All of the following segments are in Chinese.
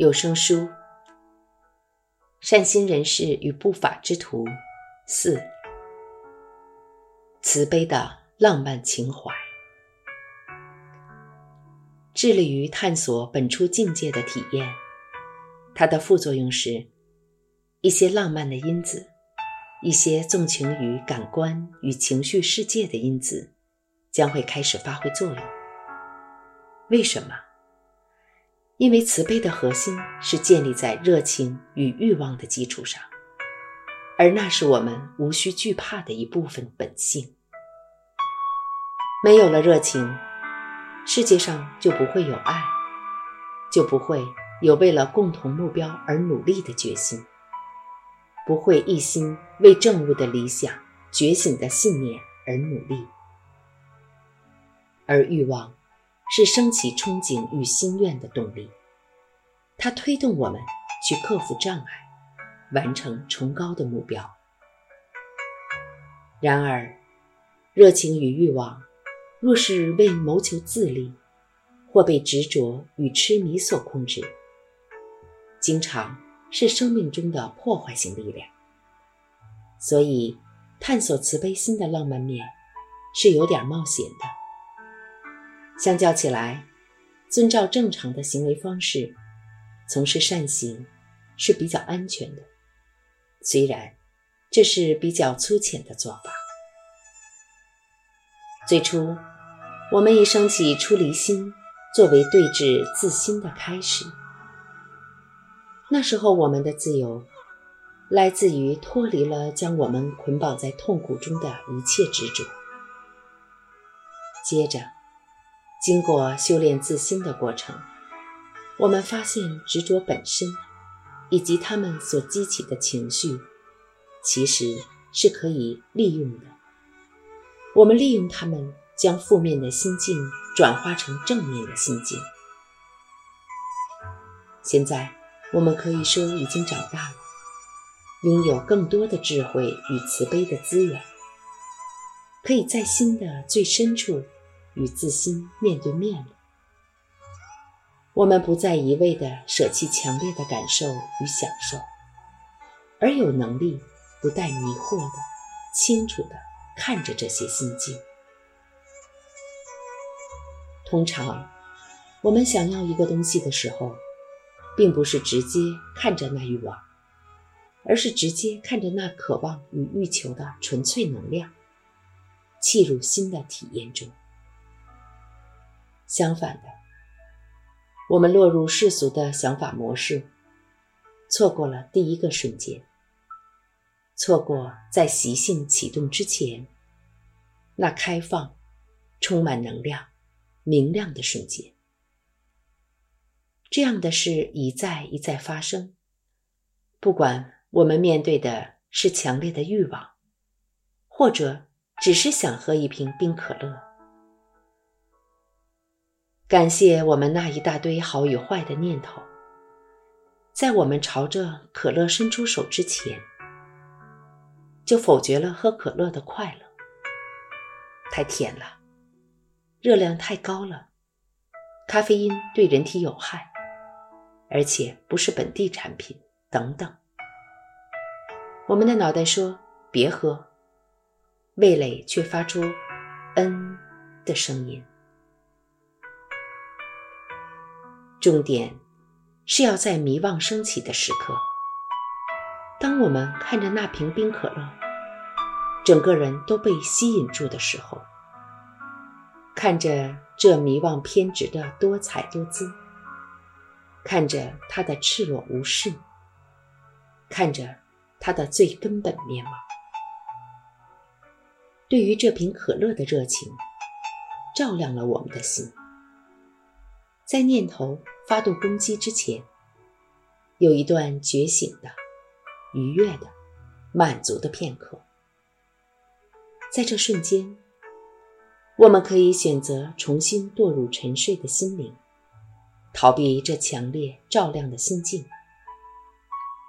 有声书：善心人士与不法之徒四，慈悲的浪漫情怀，致力于探索本初境界的体验。它的副作用是，一些浪漫的因子，一些纵情于感官与情绪世界的因子，将会开始发挥作用。为什么？因为慈悲的核心是建立在热情与欲望的基础上，而那是我们无需惧怕的一部分本性。没有了热情，世界上就不会有爱，就不会有为了共同目标而努力的决心，不会一心为正悟的理想、觉醒的信念而努力，而欲望。是升起憧憬与心愿的动力，它推动我们去克服障碍，完成崇高的目标。然而，热情与欲望若是为谋求自利，或被执着与痴迷所控制，经常是生命中的破坏性力量。所以，探索慈悲心的浪漫面是有点冒险的。相较起来，遵照正常的行为方式，从事善行是比较安全的。虽然这是比较粗浅的做法。最初，我们以升起出离心作为对治自心的开始。那时候，我们的自由来自于脱离了将我们捆绑在痛苦中的一切执着。接着。经过修炼自心的过程，我们发现执着本身以及他们所激起的情绪，其实是可以利用的。我们利用他们，将负面的心境转化成正面的心境。现在，我们可以说已经长大了，拥有更多的智慧与慈悲的资源，可以在心的最深处。与自心面对面了，我们不再一味的舍弃强烈的感受与享受，而有能力不带迷惑的、清楚的看着这些心境。通常，我们想要一个东西的时候，并不是直接看着那欲望，而是直接看着那渴望与欲求的纯粹能量，契入心的体验中。相反的，我们落入世俗的想法模式，错过了第一个瞬间，错过在习性启动之前那开放、充满能量、明亮的瞬间。这样的事一再一再发生，不管我们面对的是强烈的欲望，或者只是想喝一瓶冰可乐。感谢我们那一大堆好与坏的念头，在我们朝着可乐伸出手之前，就否决了喝可乐的快乐。太甜了，热量太高了，咖啡因对人体有害，而且不是本地产品等等。我们的脑袋说别喝，味蕾却发出“嗯”的声音。重点是要在迷惘升起的时刻，当我们看着那瓶冰可乐，整个人都被吸引住的时候，看着这迷惘偏执的多彩多姿，看着它的赤裸无视，看着它的最根本面貌，对于这瓶可乐的热情，照亮了我们的心。在念头发动攻击之前，有一段觉醒的、愉悦的、满足的片刻。在这瞬间，我们可以选择重新堕入沉睡的心灵，逃避这强烈照亮的心境；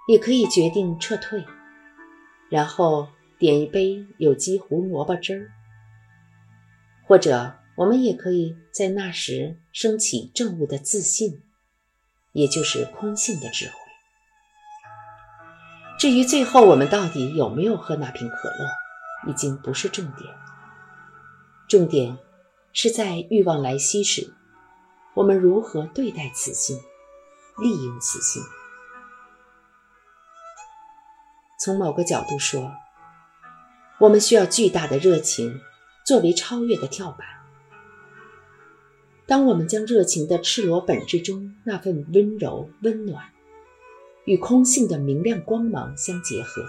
也可以决定撤退，然后点一杯有机胡萝卜汁儿，或者。我们也可以在那时升起正悟的自信，也就是空性的智慧。至于最后我们到底有没有喝那瓶可乐，已经不是重点。重点是在欲望来袭时，我们如何对待此心，利用此心。从某个角度说，我们需要巨大的热情作为超越的跳板。当我们将热情的赤裸本质中那份温柔、温暖，与空性的明亮光芒相结合，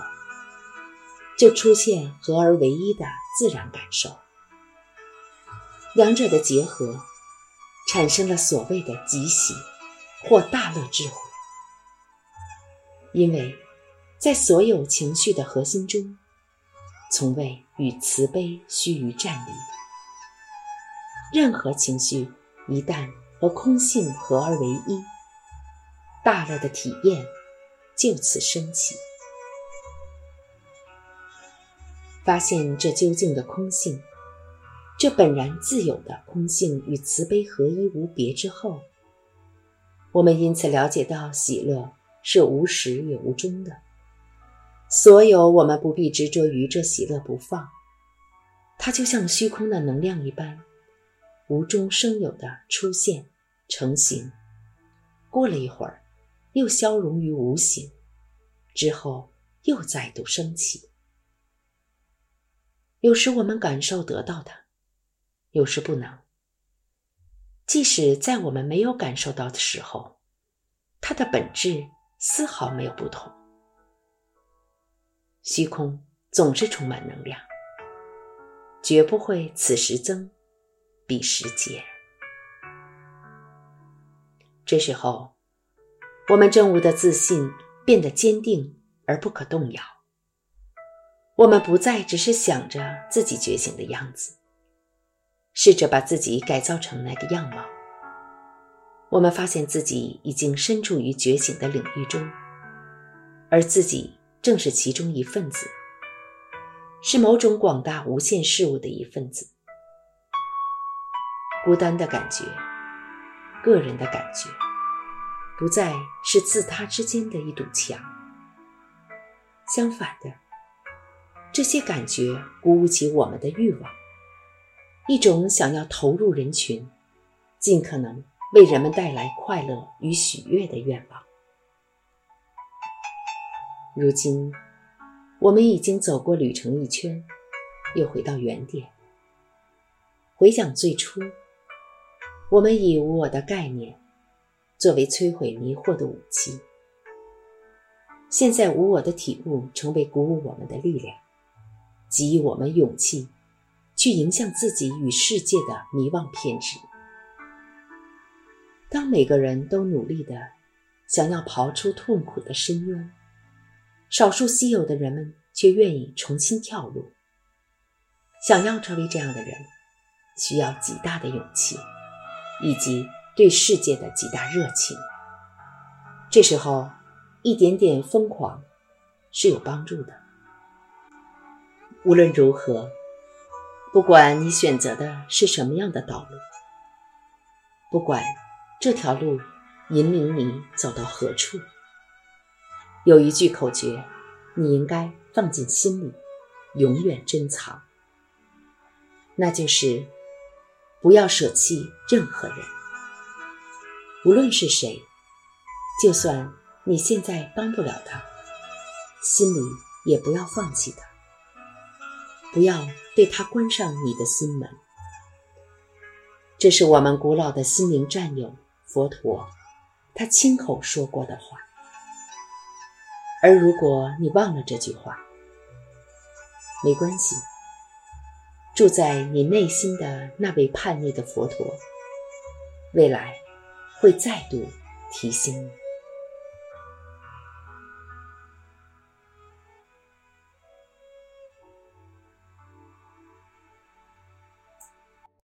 就出现合而为一的自然感受。两者的结合，产生了所谓的极喜或大乐智慧。因为，在所有情绪的核心中，从未与慈悲须臾站立。任何情绪。一旦和空性合而为一，大乐的体验就此升起。发现这究竟的空性，这本然自有的空性与慈悲合一无别之后，我们因此了解到喜乐是无始也无终的。所有我们不必执着于这喜乐不放，它就像虚空的能量一般。无中生有的出现、成型，过了一会儿，又消融于无形，之后又再度升起。有时我们感受得到它，有时不能。即使在我们没有感受到的时候，它的本质丝毫没有不同。虚空总是充满能量，绝不会此时增。彼时节，这时候，我们正悟的自信变得坚定而不可动摇。我们不再只是想着自己觉醒的样子，试着把自己改造成那个样貌。我们发现自己已经身处于觉醒的领域中，而自己正是其中一份子，是某种广大无限事物的一份子。孤单的感觉，个人的感觉，不再是自他之间的一堵墙。相反的，这些感觉鼓舞起我们的欲望，一种想要投入人群，尽可能为人们带来快乐与喜悦的愿望。如今，我们已经走过旅程一圈，又回到原点，回想最初。我们以无我的概念作为摧毁迷惑的武器。现在，无我的体悟成为鼓舞我们的力量，给予我们勇气，去迎向自己与世界的迷惘偏执。当每个人都努力的想要刨出痛苦的深渊，少数稀有的人们却愿意重新跳入。想要成为这样的人，需要极大的勇气。以及对世界的极大热情。这时候，一点点疯狂是有帮助的。无论如何，不管你选择的是什么样的道路，不管这条路引领你走到何处，有一句口诀，你应该放进心里，永远珍藏，那就是。不要舍弃任何人，无论是谁，就算你现在帮不了他，心里也不要放弃他，不要对他关上你的心门。这是我们古老的心灵战友佛陀，他亲口说过的话。而如果你忘了这句话，没关系。住在你内心的那位叛逆的佛陀，未来会再度提醒你。